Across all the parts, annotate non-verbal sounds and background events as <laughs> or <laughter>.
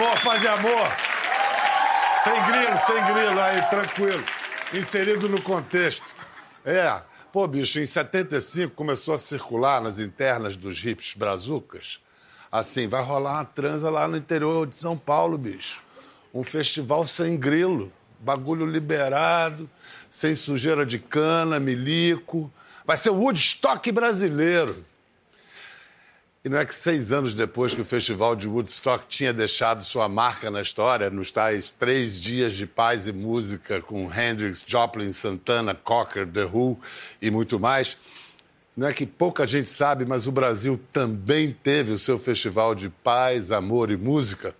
amor, paz e amor. Sem grilo, sem grilo, aí, tranquilo. Inserido no contexto. É, pô, bicho, em 75 começou a circular nas internas dos hips brazucas. Assim, vai rolar uma transa lá no interior de São Paulo, bicho. Um festival sem grilo, bagulho liberado, sem sujeira de cana, milico. Vai ser o Woodstock brasileiro. E não é que seis anos depois que o Festival de Woodstock tinha deixado sua marca na história, nos tais três dias de paz e música com Hendrix, Joplin, Santana, Cocker, The Who e muito mais, não é que pouca gente sabe, mas o Brasil também teve o seu Festival de Paz, Amor e Música.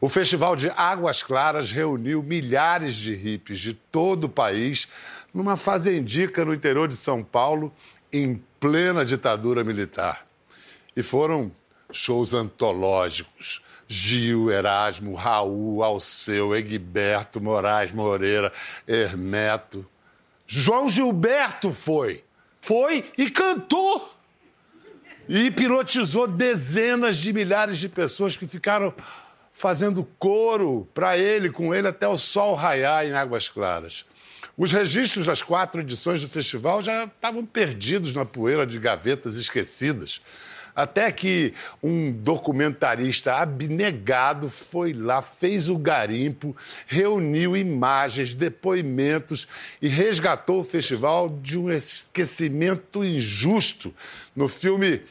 O Festival de Águas Claras reuniu milhares de hippies de todo o país numa fazendica no interior de São Paulo, em plena ditadura militar. E foram shows antológicos. Gil, Erasmo, Raul, Alceu, Egberto, Moraes Moreira, Hermeto. João Gilberto foi. Foi e cantou. E hipnotizou dezenas de milhares de pessoas que ficaram fazendo coro para ele, com ele, até o sol raiar em Águas Claras. Os registros das quatro edições do festival já estavam perdidos na poeira de gavetas esquecidas. Até que um documentarista abnegado foi lá, fez o garimpo, reuniu imagens, depoimentos e resgatou o festival de um esquecimento injusto no filme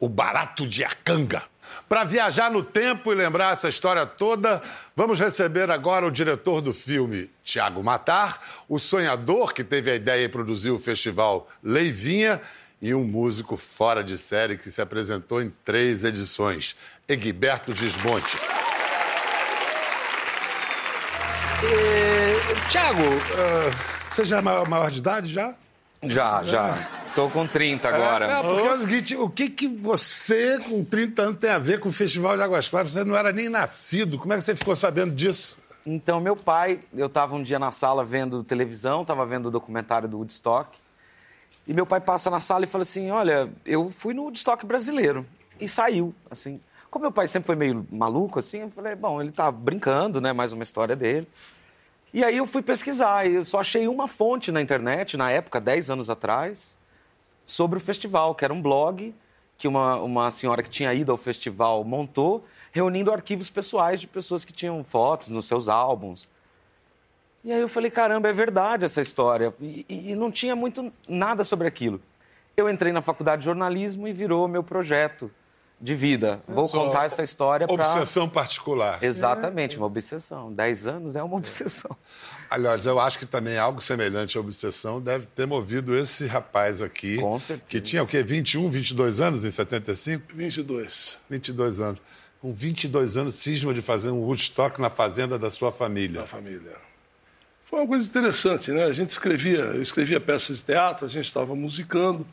O Barato de Acanga. Para viajar no tempo e lembrar essa história toda, vamos receber agora o diretor do filme, Tiago Matar, o sonhador que teve a ideia e produziu o festival Leivinha e um músico fora de série que se apresentou em três edições, Egberto Desmonte. E, Tiago, uh, você já é maior, maior, de idade já? Já, já. Tô com 30 agora. É, porque é o seguinte, o que, que você, com 30 anos, tem a ver com o Festival de Águas Claras? Você não era nem nascido. Como é que você ficou sabendo disso? Então, meu pai, eu estava um dia na sala vendo televisão, estava vendo o documentário do Woodstock. E meu pai passa na sala e fala assim: Olha, eu fui no Woodstock brasileiro. E saiu, assim. Como meu pai sempre foi meio maluco, assim, eu falei: Bom, ele tá brincando, né? Mais uma história dele. E aí eu fui pesquisar. E eu só achei uma fonte na internet, na época, 10 anos atrás, sobre o festival, que era um blog que uma, uma senhora que tinha ido ao festival montou, reunindo arquivos pessoais de pessoas que tinham fotos nos seus álbuns. E aí eu falei, caramba, é verdade essa história. E, e, não tinha muito nada sobre aquilo. Eu entrei na faculdade de jornalismo e virou meu projeto de vida. Vou Só contar essa história para... Obsessão particular. Exatamente, uma obsessão. Dez anos é uma obsessão. Aliás, eu acho que também algo semelhante à obsessão deve ter movido esse rapaz aqui. Com certeza. Que tinha o quê? 21, 22 anos em 75? 22. 22 anos. Com 22 anos, cisma de fazer um Woodstock na fazenda da sua família. Da família. Foi uma coisa interessante, né? A gente escrevia, eu escrevia peças de teatro, a gente estava musicando.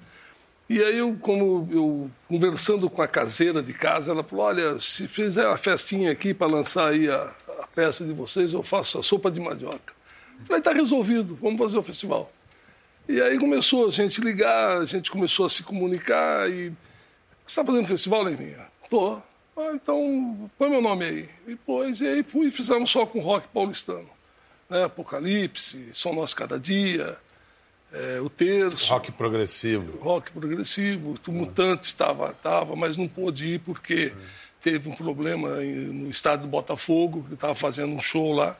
E aí, eu, como eu conversando com a caseira de casa, ela falou: Olha, se fizer uma festinha aqui para lançar aí a, a, peça de vocês, eu faço a sopa de mandioca. Falei: Está resolvido, vamos fazer o festival. E aí começou a gente ligar, a gente começou a se comunicar. E está fazendo festival, Leivinha? Tô. Ah, então põe meu nome aí. E pôs, e aí fui fizemos só com rock paulistano né? Apocalipse, Som Nosso Cada Dia, é, o Terço. Rock progressivo. Rock progressivo. O Mutante estava, estava, mas não pôde ir porque teve um problema no estado do Botafogo, que estava fazendo um show lá.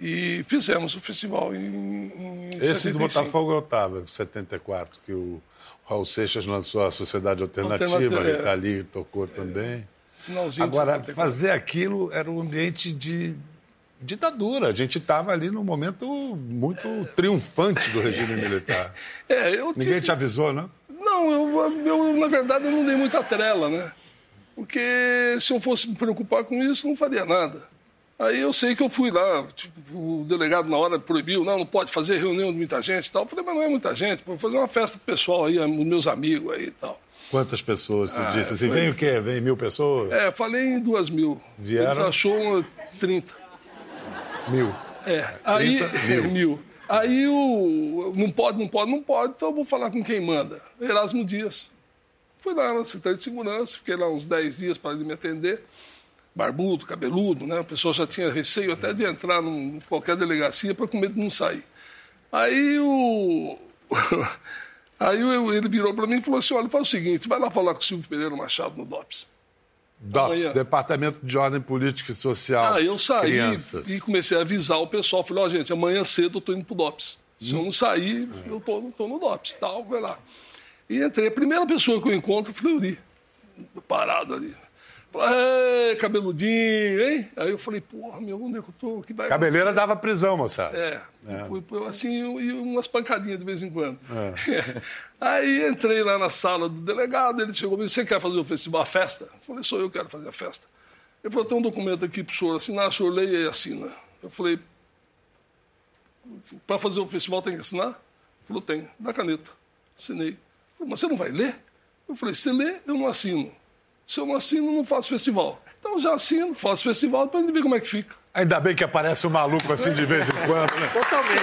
E fizemos o festival em, em Esse 75. do Botafogo eu estava, 74, que o Raul Seixas lançou a Sociedade Alternativa, Alternativa a Rita é. Lee tocou também. Agora, fazer aquilo era um ambiente de ditadura. A gente estava ali num momento muito triunfante do regime <laughs> militar. É, eu Ninguém te avisou, né? Não, eu, eu, na verdade, eu não dei muita trela, né? Porque se eu fosse me preocupar com isso, não faria nada. Aí eu sei que eu fui lá, tipo, o delegado na hora proibiu, não, não pode fazer reunião de muita gente e tal. Eu falei, mas não é muita gente, vou fazer uma festa pessoal aí, meus amigos aí e tal. Quantas pessoas você ah, disse assim? Foi... Vem o quê? Vem mil pessoas? É, falei em duas mil. Vieram? Eles achou 30. Mil. É, aí. Mil. mil. Aí o. Não pode, não pode, não pode, então eu vou falar com quem manda. Erasmo Dias. Fui lá na Secretaria de Segurança, fiquei lá uns 10 dias para ele me atender. barbudo, cabeludo, né? A pessoa já tinha receio até de entrar em qualquer delegacia para com medo de não sair. Aí o. <laughs> Aí ele virou para mim e falou assim: olha, faz o seguinte, vai lá falar com o Silvio Pereira Machado no DOPS. DOPS, Amanhã. Departamento de Ordem Política e Social. Ah, eu saí Crianças. e comecei a avisar o pessoal. Falei, ó, oh, gente, amanhã cedo eu estou indo pro DOPS. Se eu não sair, eu tô, tô no DOPS, tal, vai lá. E entrei. A primeira pessoa que eu encontro foi o Uri, parado ali. Falei, cabeludinho, hein? Aí eu falei, porra, meu, onde é que eu tô? Que vai Cabeleira dava prisão, moçada. É, é. assim, e umas pancadinhas de vez em quando. É. <laughs> Aí entrei lá na sala do delegado, ele chegou e disse, você quer fazer o festival, a festa? Eu falei, sou eu que quero fazer a festa. Ele falou, tem um documento aqui para o senhor assinar, o senhor leia e assina. Eu falei, para fazer o festival tem que assinar? Ele falou, tem, dá caneta. Assinei. Falei, mas você não vai ler? Eu falei, se lê, eu não assino. Se eu não assino, não faço festival. Então já assino, faço festival, depois a gente vê como é que fica. Ainda bem que aparece um maluco assim de vez em quando, né? Totalmente.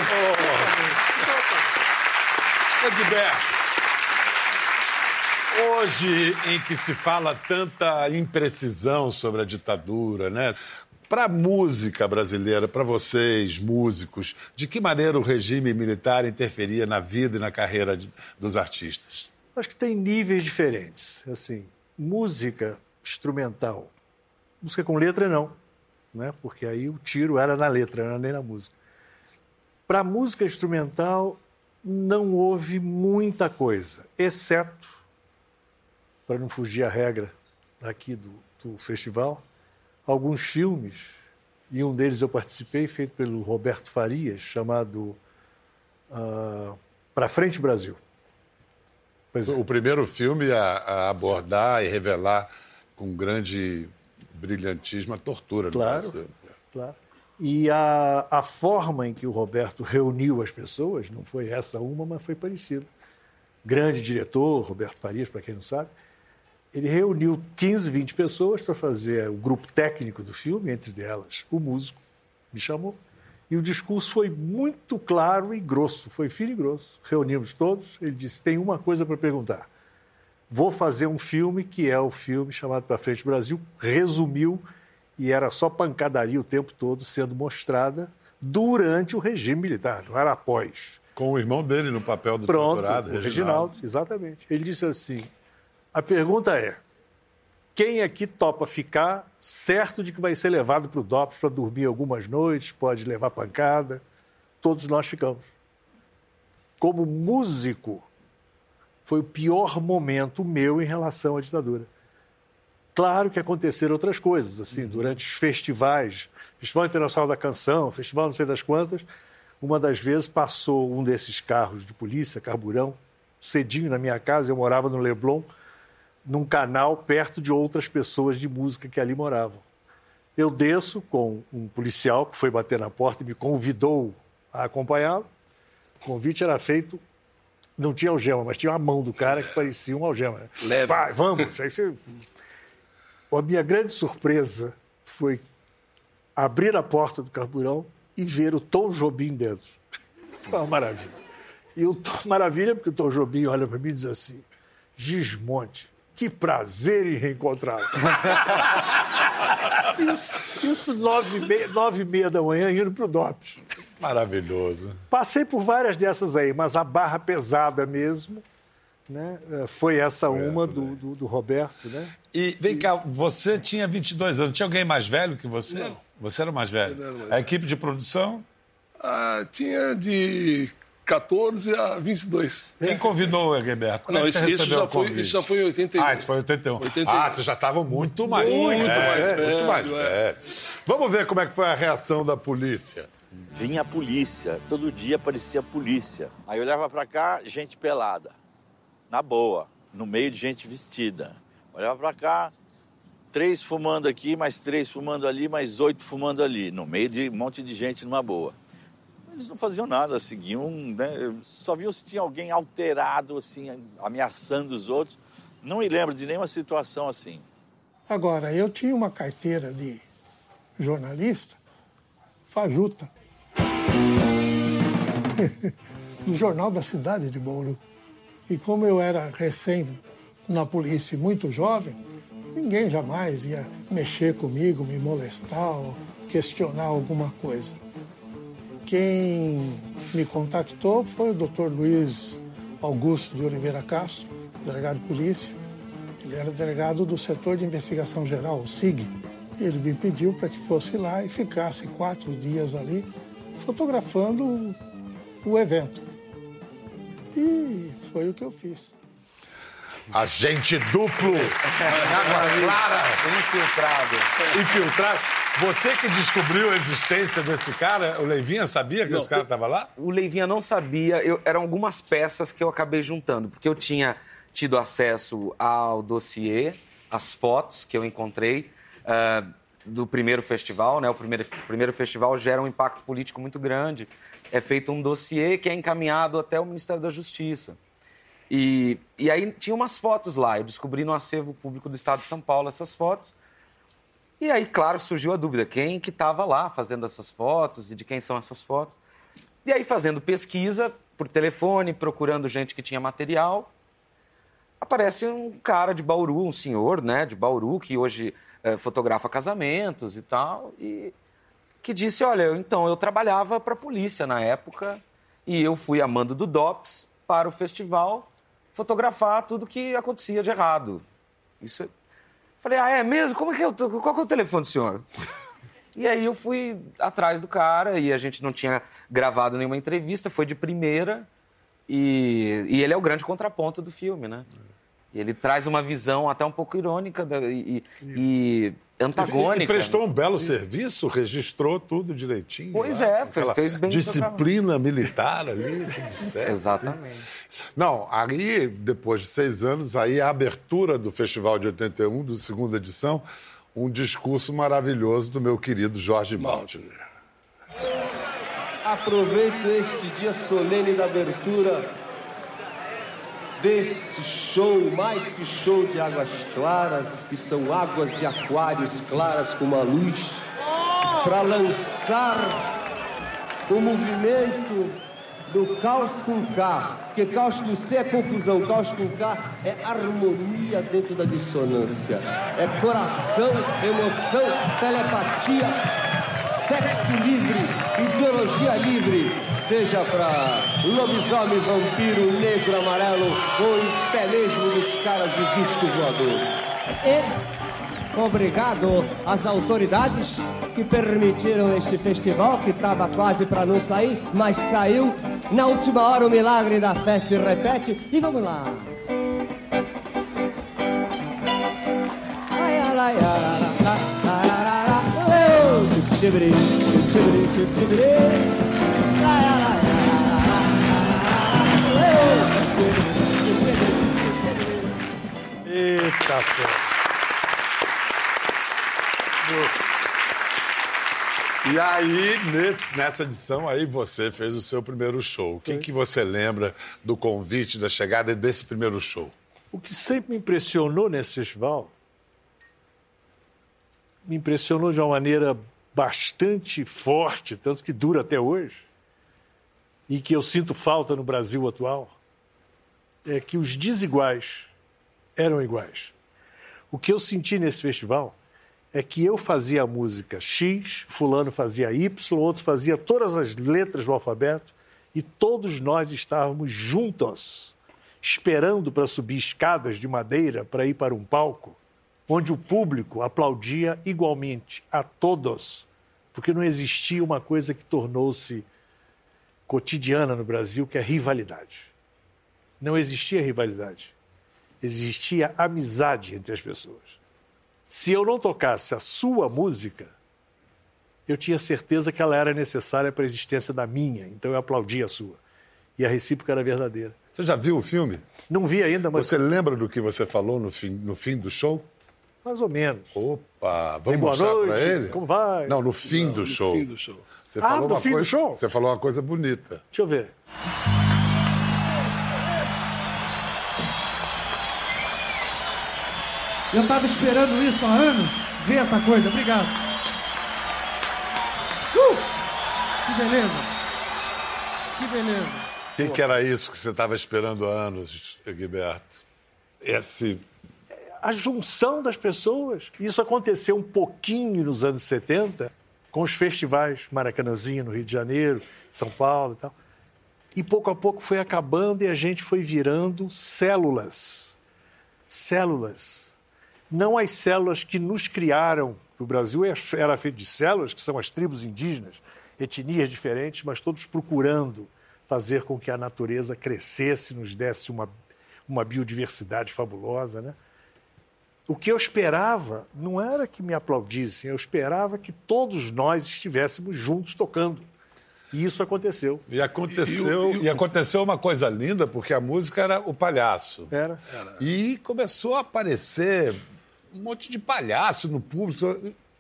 Oh. Edberto. Hoje, em que se fala tanta imprecisão sobre a ditadura, né? Para a música brasileira, para vocês, músicos, de que maneira o regime militar interferia na vida e na carreira de, dos artistas? Acho que tem níveis diferentes. Assim, música instrumental, música com letra não, né? Porque aí o tiro era na letra, não era nem na música. Para música instrumental não houve muita coisa, exceto para não fugir à regra aqui do, do festival alguns filmes, e um deles eu participei, feito pelo Roberto Farias, chamado uh, Para Frente Brasil. É. O primeiro filme a, a, abordar e revelar com grande brilhantismo a tortura claro, Brasil. Claro. E a, a forma em que o Roberto reuniu as pessoas, não foi essa uma, mas foi parecida. Grande diretor, Roberto Farias, para quem não sabe, ele reuniu 15, 20 pessoas para fazer o grupo técnico do filme, entre elas o músico, me chamou. E o discurso foi muito claro e grosso, foi fino e grosso. Reunimos todos, ele disse: tem uma coisa para perguntar. Vou fazer um filme que é o filme chamado Para Frente Brasil, resumiu e era só pancadaria o tempo todo sendo mostrada durante o regime militar, não era após. Com o irmão dele no papel do Pronto, doutorado, Reginaldo. Reginaldo, exatamente. Ele disse assim: a pergunta é: quem aqui topa ficar certo de que vai ser levado para o DOPS para dormir algumas noites, pode levar pancada? Todos nós ficamos. Como músico, foi o pior momento meu em relação à ditadura. Claro que aconteceram outras coisas, assim, uhum. durante os festivais, Festival Internacional da Canção, Festival não sei das quantas, uma das vezes passou um desses carros de polícia, carburão, cedinho na minha casa, eu morava no Leblon, num canal perto de outras pessoas de música que ali moravam. Eu desço com um policial que foi bater na porta e me convidou a acompanhá-lo. O convite era feito, não tinha algema, mas tinha a mão do cara que parecia um algema. Leve. Vai, vamos. Aí você... A minha grande surpresa foi abrir a porta do carburão e ver o Tom Jobim dentro. Foi uma maravilha. E o Tom Maravilha, porque o Tom Jobim olha para mim e diz assim: Gismonte, que prazer em reencontrá-lo. <laughs> isso, isso nove, e meia, nove e meia da manhã indo para o DOPS. Maravilhoso. Passei por várias dessas aí, mas a barra pesada mesmo né, eh, foi essa foi uma essa, do, né? do, do, Roberto. Né? E vem e... cá, você tinha 22 anos. Tinha alguém mais velho que você? Não. Você era mais velho. Era mais a equipe de produção? Ah, tinha de 14 a 22. Quem convidou o Egberto? Como é não, é isso, isso, já foi, isso já foi em 81. Ah, isso foi em 81. 81. Ah, você já estava muito mais Muito é, mais velho. Muito mais velho. Vamos ver como é que foi a reação da polícia. Vinha a polícia, todo dia aparecia a polícia. Aí eu olhava para cá, gente pelada. Na boa, no meio de gente vestida. Olhava para cá, três fumando aqui, mais três fumando ali, mais oito fumando ali. No meio de um monte de gente numa boa eles não faziam nada, seguiam, né? Só viam se tinha alguém alterado, assim, ameaçando os outros. Não me lembro de nenhuma situação assim. Agora, eu tinha uma carteira de jornalista fajuta <laughs> no Jornal da Cidade de Bauru. E como eu era recém na polícia muito jovem, ninguém jamais ia mexer comigo, me molestar ou questionar alguma coisa. Quem me contactou foi o Dr. Luiz Augusto de Oliveira Castro, delegado de polícia. Ele era delegado do setor de investigação geral, o SIG. Ele me pediu para que fosse lá e ficasse quatro dias ali fotografando o evento. E foi o que eu fiz. Agente duplo. <laughs> Água clara. Infiltrado. Infiltrado. Você que descobriu a existência desse cara, o Leivinha sabia que Não, esse cara estava lá? O Leivinha não sabia, eu- eram algumas peças que eu acabei juntando, porque eu tinha tido acesso ao dossiê, as fotos que eu encontrei ah, do primeiro festival, né? O primeiro, primeiro festival gera um impacto político muito grande. É feito um dossiê que é encaminhado até o Ministério da Justiça. E, e aí tinha umas fotos lá, eu descobri no acervo público do Estado de São Paulo essas fotos. E aí, claro, surgiu a dúvida, quem que estava lá fazendo essas fotos e de quem são essas fotos? E aí, fazendo pesquisa por telefone, procurando gente que tinha material, aparece um cara de Bauru, um senhor, né, de Bauru, que hoje eh, fotografa casamentos e tal, e que disse, olha, então, eu trabalhava para a polícia na época e eu fui a mando do DOPS para o festival fotografar tudo que acontecia de errado. Isso é- Falei, ah, é mesmo? Como é que eu tô- Qual que é o telefone do senhor? E aí eu fui atrás do cara e a gente não tinha gravado nenhuma entrevista, foi de primeira. E, e ele é o grande contraponto do filme, né? Ele traz uma visão até um pouco irônica da- e, e antagônica. E prestou né? um belo serviço, registrou tudo direitinho. Pois lá, é, aquela fez bem Disciplina militar ali, tudo certo. Exatamente. Não, aí, depois de seis anos, aí a abertura do Festival de 81, do segunda edição, um discurso maravilhoso do meu querido Jorge Maltner. Aproveito este dia solene da abertura deste show, mais que show de águas claras, que são águas de aquários claras como a luz, para lançar o movimento do caos com K, porque caos com C é confusão, caos com K é harmonia dentro da dissonância, é coração, emoção, telepatia, sexo livre, ideologia livre, seja para lobisomem, vampiro, negro, amarelo ou até mesmo dos caras de disco voador. E obrigado às autoridades que permitiram este festival que estava quase para não sair, mas saiu. Na última hora o milagre da festa se repete. E vamos lá. Eita. E aí, nesse- nessa edição aí, você fez o seu primeiro show. O que, que você lembra do convite, da chegada desse primeiro show? O que sempre me impressionou nesse festival, me impressionou de uma maneira bastante forte, tanto que dura até hoje, e que eu sinto falta no Brasil atual, é que os desiguais eram iguais. O que eu senti nesse festival é que eu fazia a música X, fulano fazia Y, outros fazia todas as letras do alfabeto e todos nós estávamos juntos, esperando para subir escadas de madeira para ir para um palco, onde o público aplaudia igualmente a todos, porque não existia uma coisa que tornou-se cotidiana no Brasil, que é rivalidade. Não existia rivalidade. Existia amizade entre as pessoas. Se eu não tocasse a sua música, eu tinha certeza que ela era necessária para a existência da minha, então eu aplaudia a sua. E a recíproca era verdadeira. Você já viu o filme? Não vi ainda, mas Você lembra do que você falou no fim, no fim do show? Mais ou menos. Opa, Bem, vamos boa mostrar noite, para ele? como vai? Não, no fim do show. Fim do show. Você Ah, falou no uma fim do coisa, show? Você falou uma coisa bonita. Deixa eu ver. Eu estava esperando isso há anos, ver essa coisa. Obrigado. Uh! Que beleza. Que beleza. O que, que era isso que você estava esperando há anos, Gilberto? Esse. A junção das pessoas. Isso aconteceu um pouquinho nos anos 70, com os festivais Maracanãzinho, no Rio de Janeiro, São Paulo e tal. E pouco a pouco foi acabando e a gente foi virando células. Células. Não as células que nos criaram. O Brasil é- era feito de células, que são as tribos indígenas, etnias diferentes, mas todos procurando fazer com que a natureza crescesse, nos desse uma, uma biodiversidade fabulosa, né? O que eu esperava não era que me aplaudissem, eu esperava que todos nós estivéssemos juntos tocando. E isso aconteceu. E aconteceu, e, aconteceu uma coisa linda, porque a música era o palhaço. Era. E começou a aparecer um monte de palhaço no público.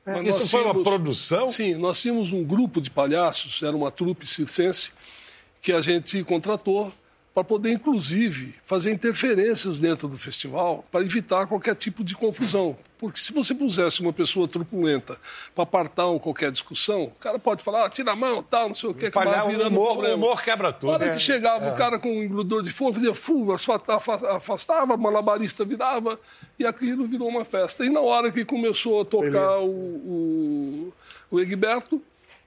Mas Isso nós foi uma tínhamos- produção? Sim, nós tínhamos um grupo de palhaços, era uma trupe circense, que a gente contratou para poder, inclusive, fazer interferências dentro do festival para evitar qualquer tipo de confusão. Porque se você pusesse uma pessoa truculenta para apartar um, qualquer discussão, o cara pode falar, ah, tira a mão, tal, não sei o que, acabar Palhaço, o virando humor, o problema. humor quebra tudo. Na hora É. que chegava o cara com um engrudor de fogo, fazia fu, asfa- afa- afastava, malabarista virava, e aquilo virou uma festa. E na hora que começou a tocar o, o, o Egberto,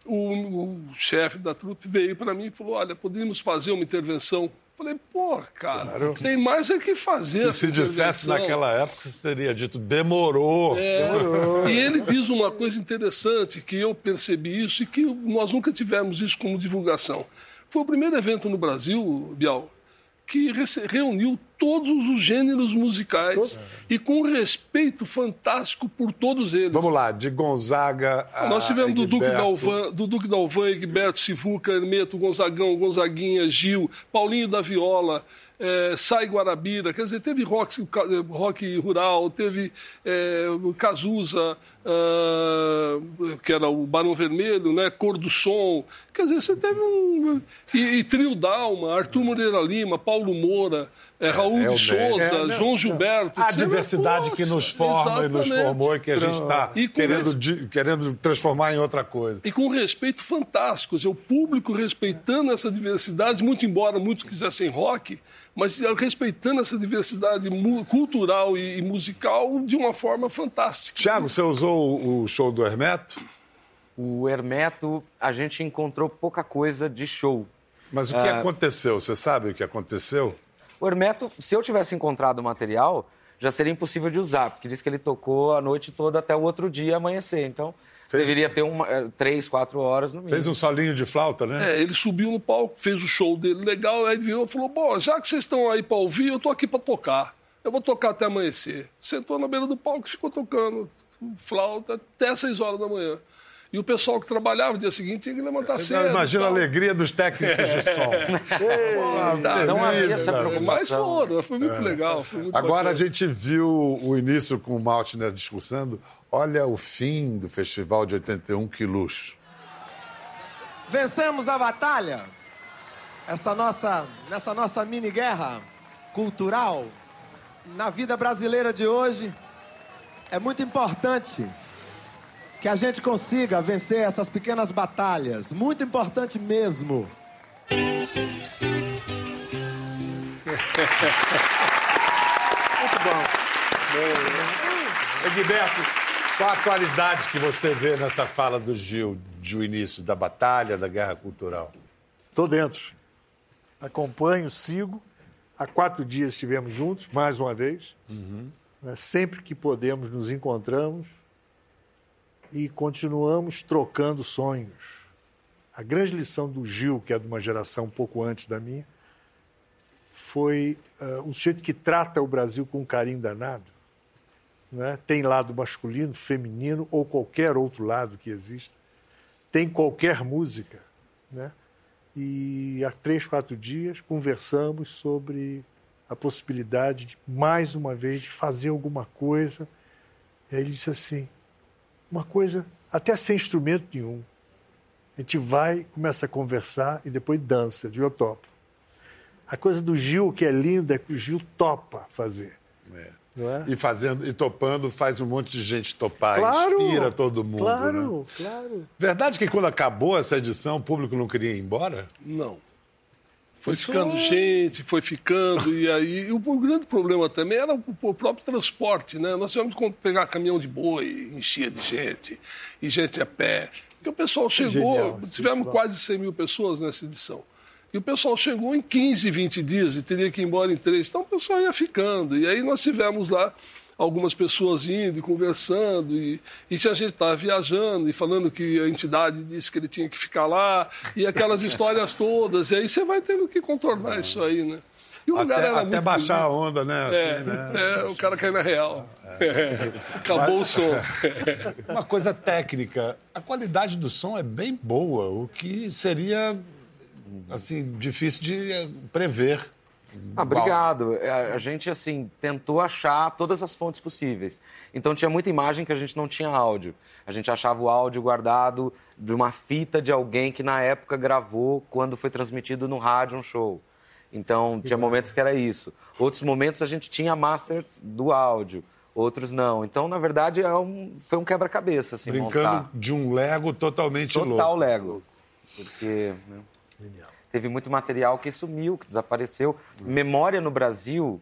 o, o chefe da trupe veio para mim e falou: Olha, poderíamos fazer uma intervenção. Falei, pô, cara, tem mais é que fazer. Se se dissesse intervenção." naquela época, você teria dito, demorou. É, E ele diz uma coisa interessante, que eu percebi isso e que nós nunca tivemos isso como divulgação. Foi o primeiro evento no Brasil, Bial, que reuniu todos os gêneros musicais e com respeito fantástico por todos eles. Vamos lá, de Gonzaga a Nós tivemos do Duque. Dalvan, do Duque Dalvan, Egberto, Sivuca, Hermeto, Gonzagão, Gonzaguinha, Gil, Paulinho da Viola, eh, Sai Guarabira, quer dizer, teve rock, rock rural, teve eh, Cazuza, ah, que era o Barão Vermelho, né, Cor do Som, quer dizer, você teve um... E, e Trio Dalma, Arthur Moreira Lima, Paulo Moura, eh, Raul É, de Souza, É, não. João Gilberto. A diversidade que nos forma e nos formou e que a gente está querendo, di- querendo transformar em outra coisa. e com um respeito fantástico. O público respeitando essa diversidade, muito embora muitos quisessem rock, mas respeitando essa diversidade cultural e musical de uma forma fantástica. Tiago, você usou o- o show do Hermeto? O Hermeto, a gente encontrou pouca coisa de show. Mas o que Ah. aconteceu? Você sabe o que aconteceu? O Hermeto, se eu tivesse encontrado o material, já seria impossível de usar, porque diz que ele tocou a noite toda até o outro dia amanhecer. Então, Fez- deveria ter uma, eh, três, quatro horas no mínimo. Fez um solinho de flauta, né? É, ele subiu no palco, fez o show dele legal, aí virou e falou: Bom, já que vocês estão aí para ouvir, eu tô aqui para tocar. Eu vou tocar até amanhecer. Sentou na beira do palco e ficou tocando flauta até seis horas da manhã. E o pessoal que trabalhava no dia seguinte tinha que levantar cedo. Imagina a alegria dos técnicos de som. Tá, Não havia essa cara. Mas preocupação. foram, foi muito legal. Foi muito Agora a bacana. gente viu o início com o Maltner discursando. Olha o fim do festival de 81, que luxo. Vencemos a batalha. Essa nossa, nessa nossa mini guerra cultural na vida brasileira de hoje é muito importante que a gente consiga vencer essas pequenas batalhas. Muito importante mesmo. Muito bom. Egberto, qual a atualidade que você vê nessa fala do Gil, do início da batalha, da guerra cultural? Estou dentro. Acompanho, sigo. Há quatro dias estivemos juntos, mais uma vez. Né, Sempre que podemos, nos encontramos e continuamos trocando sonhos. A grande lição do Gil, que é de uma geração um pouco antes da minha, foi ah, um sujeito que trata o Brasil com um carinho danado. né? Tem lado masculino, feminino ou qualquer outro lado que exista. Tem qualquer música. Né? E há três, quatro dias conversamos sobre a possibilidade de, mais uma vez, de fazer alguma coisa. E aí ele disse assim: uma coisa, até sem instrumento nenhum. A gente vai, começa a conversar e depois dança, de eu topo. A coisa do Gil, que é linda, é que o Gil topa fazer. É. Não é? E fazendo e topando faz um monte de gente topar, Claro, inspira todo mundo. Claro, né? claro. Verdade que quando acabou essa edição, o público não queria ir embora? Não. Foi ficando gente, foi ficando, e aí e o, o grande problema também era o, o próprio transporte, né? Nós tivemos que pegar caminhão de boi, enchia de gente, e gente a pé. Porque o pessoal chegou, genial, esse tivemos quase 100 mil pessoas nessa edição. E o pessoal chegou em 15, 20 dias e teria que ir embora em três. Então o pessoal ia ficando. E aí nós tivemos lá algumas pessoas indo e conversando, e, e tinha gente estava viajando e falando que a entidade disse que ele tinha que ficar lá, e aquelas <laughs> histórias todas. E aí você vai tendo que contornar isso aí, né? E o lugar Até, era até baixar a bonito. onda, né? É, assim, né? é, o cara cai na real. <laughs> Acabou o som. <laughs> Uma coisa técnica, a qualidade do som é bem boa, o que seria assim difícil de prever. Ah, obrigado. É, A gente, assim, tentou achar todas as fontes possíveis. Então, tinha muita imagem que a gente não tinha áudio. A gente achava o áudio guardado de uma fita de alguém que, na época, gravou quando foi transmitido no rádio um show. Então, tinha momentos que era isso. Outros momentos, a gente tinha a master do áudio. Outros não. Então, na verdade, é um- foi um quebra-cabeça, assim, Brincando montar. de um Lego totalmente Total louco. Lego. Porque né, teve muito material que sumiu, que desapareceu. Memória no Brasil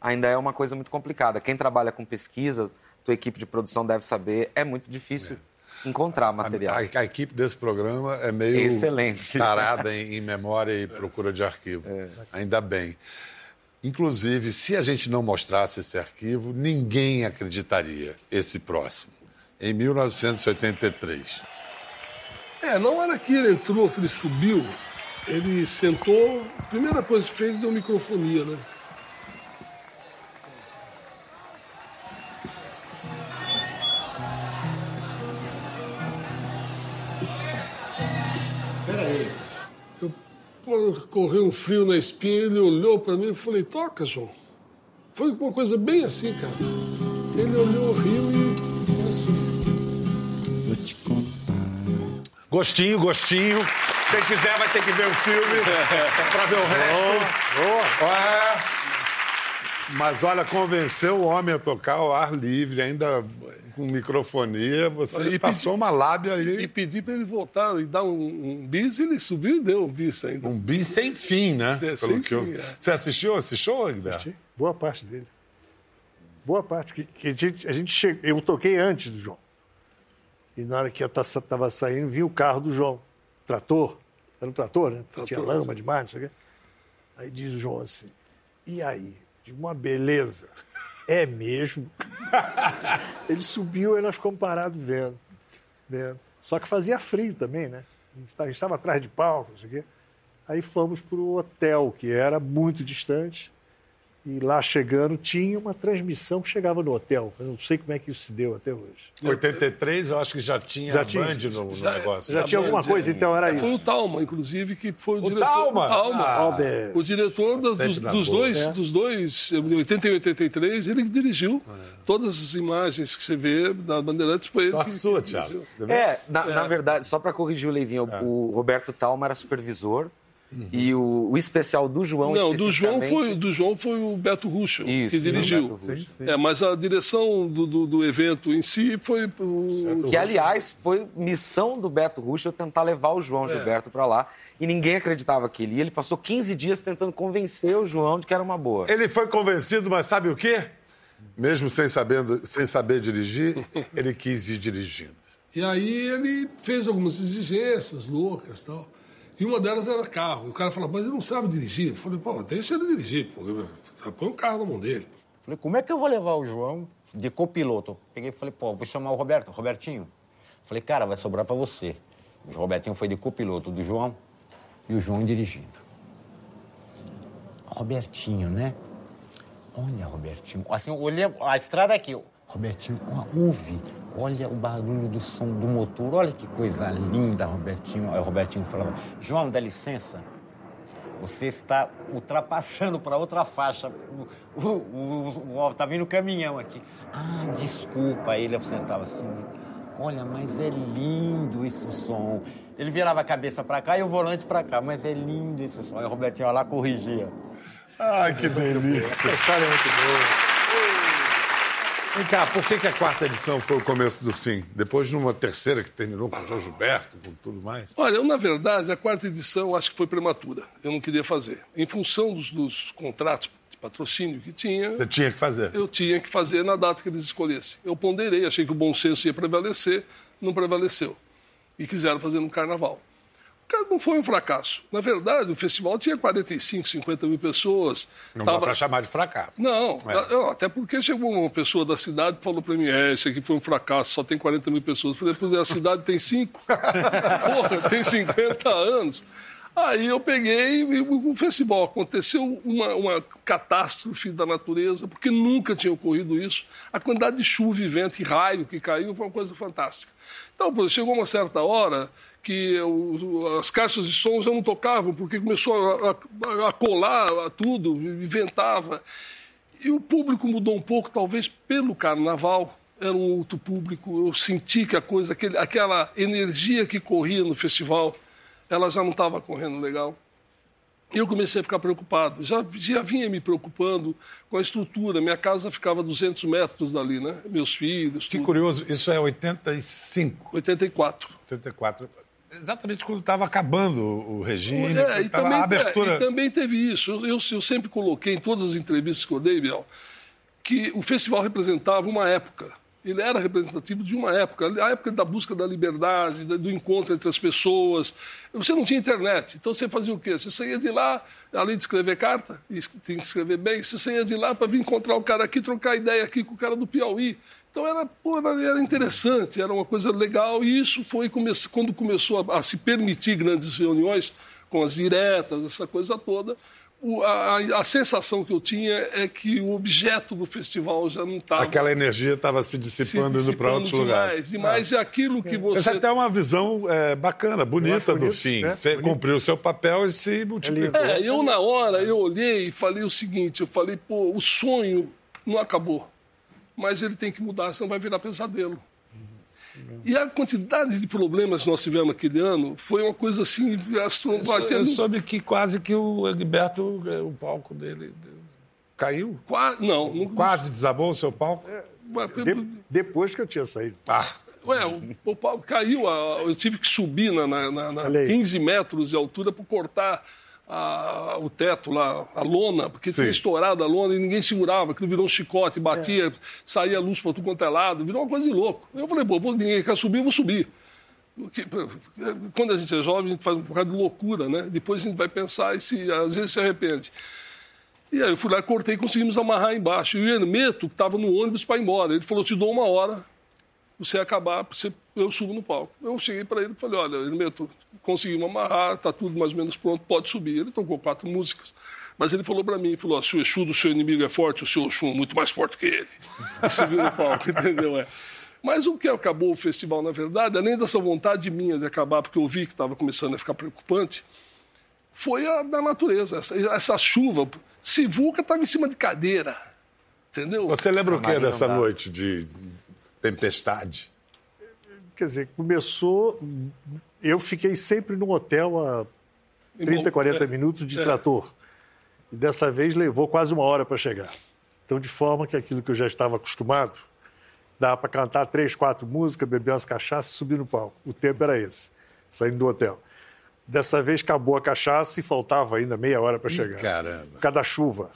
ainda é uma coisa muito complicada. Quem trabalha com pesquisa, tua equipe de produção deve saber, é muito difícil encontrar material. A, a equipe desse programa é meio Excelente. <laughs> tarada em, em memória e procura de arquivo. Ainda bem. Inclusive, se a gente não mostrasse esse arquivo, ninguém acreditaria esse próximo. Em 1983. É, na hora que ele entrou, que ele subiu, ele sentou, a primeira coisa que fez deu microfonia, né? Peraí. Eu, pô, correu um frio na espinha, ele olhou pra mim e falei, toca, João. Foi uma coisa bem assim, cara. Ele olhou, riu e começou. Eu te conto. Gostinho, gostinho. Quem quiser vai ter que ver o filme <laughs> para ver o resto. É. Mas olha, convenceu o homem a tocar ao ar livre, ainda com microfonia. Você E passou uma lábia aí. E pedi pra ele voltar e dar um, um bis, ele subiu e deu um bis ainda. Um bis sem fim, né? É, Pelo sem que eu- fim, é. Você assistiu esse show, Guilherme? Boa parte dele. Boa parte. Que, que a gente, a gente che... Eu toquei antes do João. E na hora que eu estava saindo, vi o carro do João. Trator. Era um trator, né? Trator, Tinha lama demais, não sei o quê. Aí diz o João assim, e aí? Digo, uma beleza. <laughs> É mesmo? <laughs> Ele subiu e nós ficamos parados vendo. vendo. Só que fazia frio também, né? A gente estava- gente estava atrás de palco, não sei o quê. Aí fomos para o hotel, que era muito distante. E lá chegando, tinha uma transmissão que chegava no hotel. Eu não sei como é que isso se deu até hoje. 83, eu acho que já tinha Já a tinha. Band no, no Já- negócio. Já tinha alguma coisa, então era Foi o isso. Talma, inclusive, que foi o, O diretor. Talma? Talma. Ah. O diretor das- dos, dos dois, É. dos dois, em 80 e 83, ele que dirigiu. Todas as imagens que você vê da Bandeirantes foi ele Sorte que sua, dirigiu. Thiago. É, na, na verdade, só para corrigir o Leivinho, o, o Roberto Talma era supervisor e o, o especial do João Não, do João, foi, do João foi o Beto Russo Isso, que dirigiu. Beto Russo. É, mas a direção do, do, do evento em si foi o. Que, aliás, foi missão do Beto Russo tentar levar o João Gilberto para lá. E ninguém acreditava que ele ia. Ele passou 15 dias tentando convencer o João de que era uma boa. Ele foi convencido, mas sabe o quê? Mesmo sem, sabendo, sem saber dirigir, ele quis ir dirigindo. E aí ele fez algumas exigências loucas e tal. E uma delas era carro. E o cara falou, mas ele não sabe dirigir. Eu falei, pô, deixa ele dirigir, pô. Já põe o carro na mão dele. Falei, como é que eu vou levar o João de copiloto? Peguei e falei, pô, vou chamar o Roberto, Robertinho. Falei, cara, vai sobrar pra você. O Robertinho foi de copiloto do João e o João dirigindo. Robertinho, né? Olha, Robertinho. Assim, olhei a estrada aqui. Robertinho, ó, ouve. Olha o barulho do som do motor. Olha que coisa linda, Robertinho. Aí o Robertinho falava, João, dá licença. Você está ultrapassando para outra faixa. O, o, o, o- tá vindo caminhão aqui. Ah, desculpa. Aí ele acertava assim. Olha, mas é lindo esse som. Ele virava a cabeça para cá e o volante para cá. Mas é lindo esse som. Aí o Robertinho lá corrigia. Ai, que delícia. Essa história é muito boa. Vem cá, por que, que a quarta edição foi o começo do fim? Depois de uma terceira que terminou com o João Gilberto, com tudo mais? Olha, eu, na verdade, a quarta edição acho que foi prematura. Eu não queria fazer. Em função dos, dos contratos de patrocínio que tinha, Você tinha que fazer. eu tinha que fazer na data que eles escolhessem. Eu ponderei, achei que o bom senso ia prevalecer, não prevaleceu. E quiseram fazer no carnaval. Cara não foi um fracasso. Na verdade, o festival tinha 45, 50 mil pessoas. Não Tava- dá pra chamar de fracasso. Não, É. até porque chegou uma pessoa da cidade e falou para mim: é, esse aqui foi um fracasso, só tem 40 mil pessoas. Eu falei, pois é, a cidade tem cinco. <laughs> Porra, tem 50 anos. Aí eu peguei e o festival. Aconteceu uma, uma catástrofe da natureza, porque nunca tinha ocorrido isso. A quantidade de chuva e vento e raio que caiu foi uma coisa fantástica. Então, chegou uma certa hora que o- as caixas de som já não tocavam, porque começou a, a- a colar a tudo, e ventava. E o público mudou um pouco, talvez pelo carnaval. Era um outro público. Eu senti que a coisa, aquele, aquela energia que corria no festival, ela já não estava correndo legal. Eu comecei a ficar preocupado. Já, já vinha me preocupando com a estrutura. Minha casa ficava a 200 metros dali, né? Meus filhos. Que tudo. curioso, isso é 85, 84. 84. Exatamente quando estava acabando o regime, É, e, também, a abertura. e também teve isso. Eu, eu, eu sempre coloquei em todas as entrevistas que eu dei, Biel, que o festival representava uma época. Ele era representativo de uma época, a época da busca da liberdade, da- do encontro entre as pessoas. Você não tinha internet, então você fazia o quê? Você saía de lá, além de escrever carta, e tinha que escrever bem, você saía de lá para vir encontrar o cara aqui, trocar ideia aqui com o cara do Piauí. Então era, pô, era, interessante, era uma coisa legal, e isso foi come quando começou a, a se permitir grandes reuniões com as diretas, essa coisa toda. o- a, a- a sensação que eu tinha é que o objeto do festival já não estava. Aquela energia estava se dissipando, indo para outros lugares. Demais, é aquilo que você. Essa é até uma visão é, bacana, bonita do bonito, fim. né? Cumpriu o seu papel e se multiplicou. É, eu na hora, eu olhei e falei o seguinte, eu falei, pô, o sonho não acabou, mas ele tem que mudar, senão vai virar pesadelo. E a quantidade de problemas que nós tivemos aquele ano foi uma coisa assim, Eu, astronômica. eu soube que quase que o Egberto, o palco dele caiu. Não, não Quase desabou o seu palco? De- depois que eu tinha saído. Ah, Ué, o, o pau caiu, eu tive que subir na, na, na- na Olha aí. 15 metros de altura para cortar a- o teto lá, a lona, porque Sim. tinha estourado a lona e ninguém segurava, aquilo virou um chicote, batia, É. saía luz para tudo quanto é lado, virou uma coisa de louco. Eu falei, pô, pô, ninguém quer subir, eu vou subir. Quando a gente é jovem, a gente faz um bocado de loucura, né? Depois a gente vai pensar e se, às vezes se arrepende. E aí eu fui lá, cortei e conseguimos amarrar embaixo. E o Hermeto, que estava no ônibus para ir embora, ele falou, te dou uma hora, você acabar, você, eu subo no palco. Eu cheguei para ele e falei, olha, Hermeto, conseguimos amarrar, está tudo mais ou menos pronto, pode subir. Ele tocou quatro músicas. Mas ele falou para mim, falou, se o Exu do seu inimigo é forte, o seu Exu é muito mais forte que ele. E subiu no palco, <laughs> entendeu? É. Mas o que acabou o festival, na verdade, além dessa vontade minha de acabar, porque eu vi que estava começando a ficar preocupante, foi a da natureza. Essa, essa chuva, Sivuca estava em cima de cadeira, entendeu? Você lembra o que Camarim não dessa dá. noite de tempestade? Quer dizer, começou. Eu fiquei sempre num hotel a 30, 40 É. minutos de É. trator. E dessa vez levou quase uma hora para chegar. Então, de forma que aquilo que eu já estava acostumado, dava para cantar três, quatro músicas, beber umas cachaças e subir no palco. O tempo era esse, saindo do hotel. Dessa vez acabou a cachaça e faltava ainda meia hora para chegar. caramba. Por causa da chuva.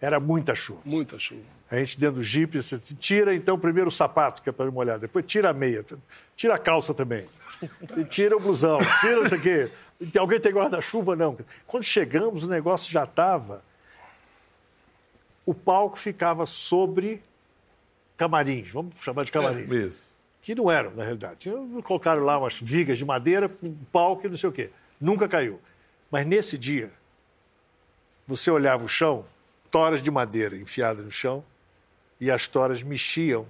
Era muita chuva. Muita chuva. A gente dentro do jipe, você tira então primeiro o sapato, que é para molhar, depois tira a meia, tira a calça também, e tira o blusão, tira isso aqui. Alguém tem guarda-chuva? Não. Quando chegamos, o negócio já estava. O palco ficava sobre camarins, vamos chamar de camarins. Isso. Que não eram, na realidade. Colocaram lá umas vigas de madeira, um palco e não sei o quê. Nunca caiu. Mas nesse dia, você olhava o chão, toras de madeira enfiadas no chão, e as toras mexiam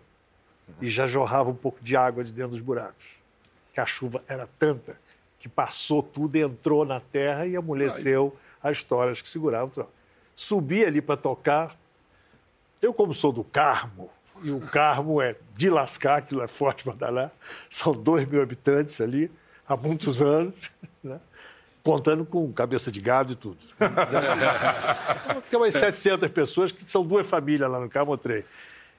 e já jorrava um pouco de água de dentro dos buracos. Que a chuva era tanta que passou tudo, entrou na terra e amoleceu as toras que seguravam o. Subi ali para tocar. Eu, como sou do Carmo, e o Carmo é de lascar, aquilo é forte para danar, são dois mil habitantes ali, há muitos anos, <laughs> né? Contando com cabeça de gado e tudo. <laughs> Tem umas 700 pessoas, que são duas famílias lá no três.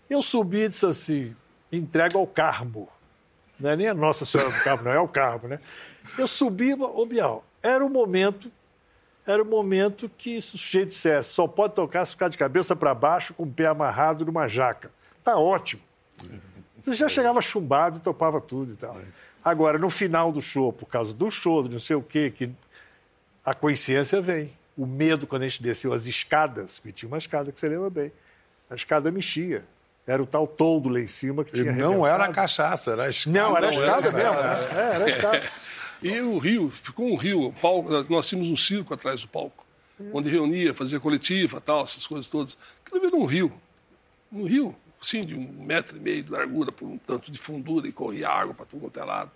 Eu subi e disse assim: entrega ao Carmo. Não é nem a Nossa Senhora do Carmo, não, é o Carmo, né? Eu subi, ô Bial, era o momento, era o momento que se o sujeito dissesse, só pode tocar se ficar de cabeça para baixo com o pé amarrado numa jaca. Tá ótimo. Você já chegava chumbado e topava tudo e tal. Agora, no final do show, por causa do show, de não sei o quê, que a consciência vem. O medo, quando a gente desceu as escadas, porque tinha uma escada que você lembra bem, a escada mexia. Era o tal toldo lá em cima que E tinha não era arrebentado. cachaça, era a escada. Não, era a escada era mesmo. escada. É, era a escada. <laughs> E o Rio, ficou um Rio, o palco, nós tínhamos um circo atrás do palco, onde reunia, fazia coletiva, tal, essas coisas todas. Aquilo virou um rio. Um rio, sim, de um metro e meio de largura, por um tanto de fundura, e corria água para tudo quanto é lado.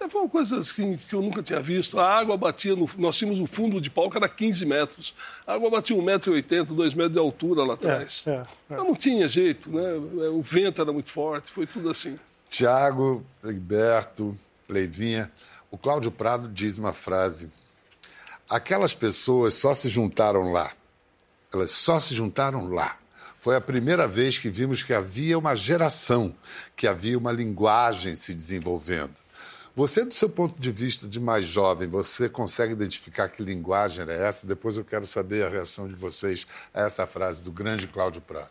É, Foi uma coisa assim, que eu nunca tinha visto. A água batia, no, nós tínhamos um fundo de palco, era 15 metros. A água batia 1,80m, 2 metros de altura lá atrás. É, é, é. Não tinha jeito, né? O vento era muito forte, foi tudo assim. Tiago, Egberto, Leivinha. O Cláudio Prado diz uma frase. Aquelas pessoas só se juntaram lá. Elas só se juntaram lá. Foi a primeira vez que vimos que havia uma geração, que havia uma linguagem se desenvolvendo. Você, do seu ponto de vista de mais jovem, você consegue identificar que linguagem era essa? Depois eu quero saber a reação de vocês a essa frase do grande Cláudio Prado.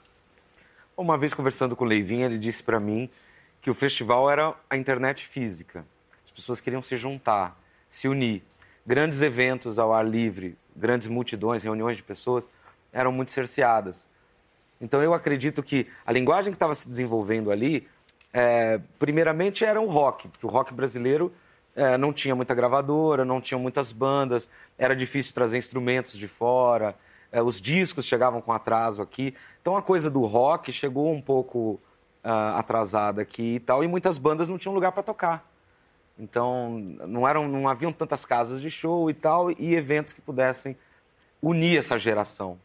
Uma vez conversando com o Leivinha, ele disse para mim que o festival era a internet física. As pessoas queriam se juntar, se unir. Grandes eventos ao ar livre, grandes multidões, reuniões de pessoas eram muito cerceadas. Então eu acredito que a linguagem que estava se desenvolvendo ali, é, primeiramente era o rock, porque o rock brasileiro é, não tinha muita gravadora, não tinha muitas bandas, era difícil trazer instrumentos de fora, é, os discos chegavam com atraso aqui. Então a coisa do rock chegou um pouco ah, atrasada aqui e tal, e muitas bandas não tinham lugar para tocar. Então não eram, não haviam tantas casas de show e tal e eventos que pudessem unir essa geração.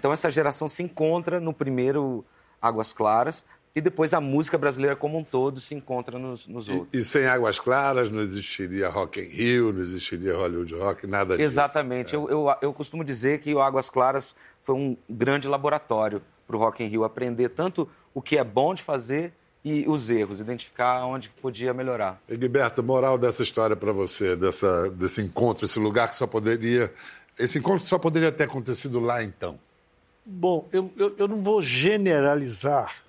Então essa geração se encontra no primeiro Águas Claras e depois a música brasileira como um todo se encontra nos, nos outros. E sem Águas Claras não existiria Rock in Rio, não existiria Hollywood Rock, nada disso. Exatamente. Eu, eu, eu costumo dizer que o Águas Claras foi um grande laboratório para o Rock in Rio aprender tanto o que é bom de fazer e os erros, identificar onde podia melhorar. Egberto, moral dessa história para você, dessa, desse encontro, esse lugar que só poderia. Esse encontro só poderia ter acontecido lá então. Bom, eu, eu, eu não vou generalizar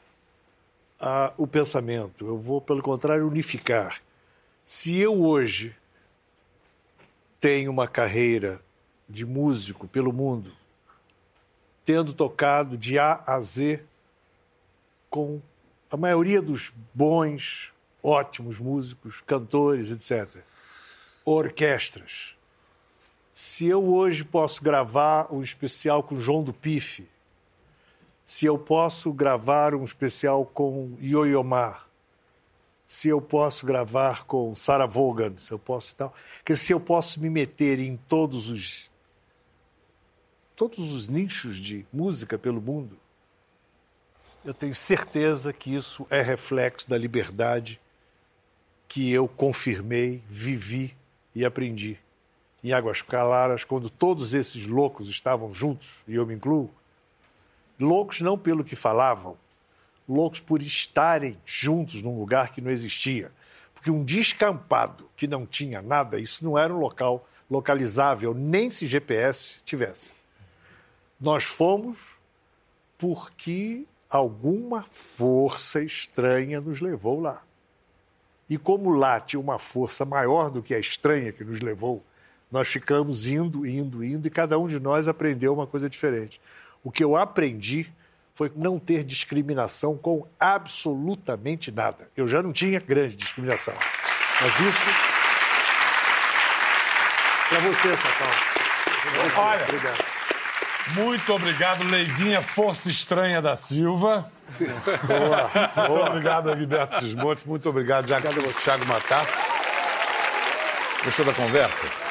ah, o pensamento, eu vou, pelo contrário, unificar. Se eu hoje tenho uma carreira de músico pelo mundo, tendo tocado de A a Z com a maioria dos bons, ótimos músicos, cantores, etc., orquestras. Se eu hoje posso gravar um especial com João do Pife, se eu posso gravar um especial com Yo-Yo se eu posso gravar com Sarah Vaughan, se eu posso e tal, que se eu posso me meter em todos os todos os nichos de música pelo mundo, eu tenho certeza que isso é reflexo da liberdade que eu confirmei, vivi e aprendi em Águas Claras, quando todos esses loucos estavam juntos, e eu me incluo, loucos não pelo que falavam, loucos por estarem juntos num lugar que não existia. Porque um descampado que não tinha nada, isso não era um local localizável, nem se GPS tivesse. Nós fomos porque alguma força estranha nos levou lá. E como lá tinha uma força maior do que a estranha que nos levou, nós ficamos indo, indo, indo, e cada um de nós aprendeu uma coisa diferente. O que eu aprendi foi não ter discriminação com absolutamente nada. Eu já não tinha grande discriminação. Mas isso. Para você, Paulo. Olha, Obrigado. muito obrigado, Leivinha Força Estranha da Silva. <laughs> Boa, Muito obrigado, Egberto Desmontes. Muito obrigado, Thiago Matar. Gostou da conversa?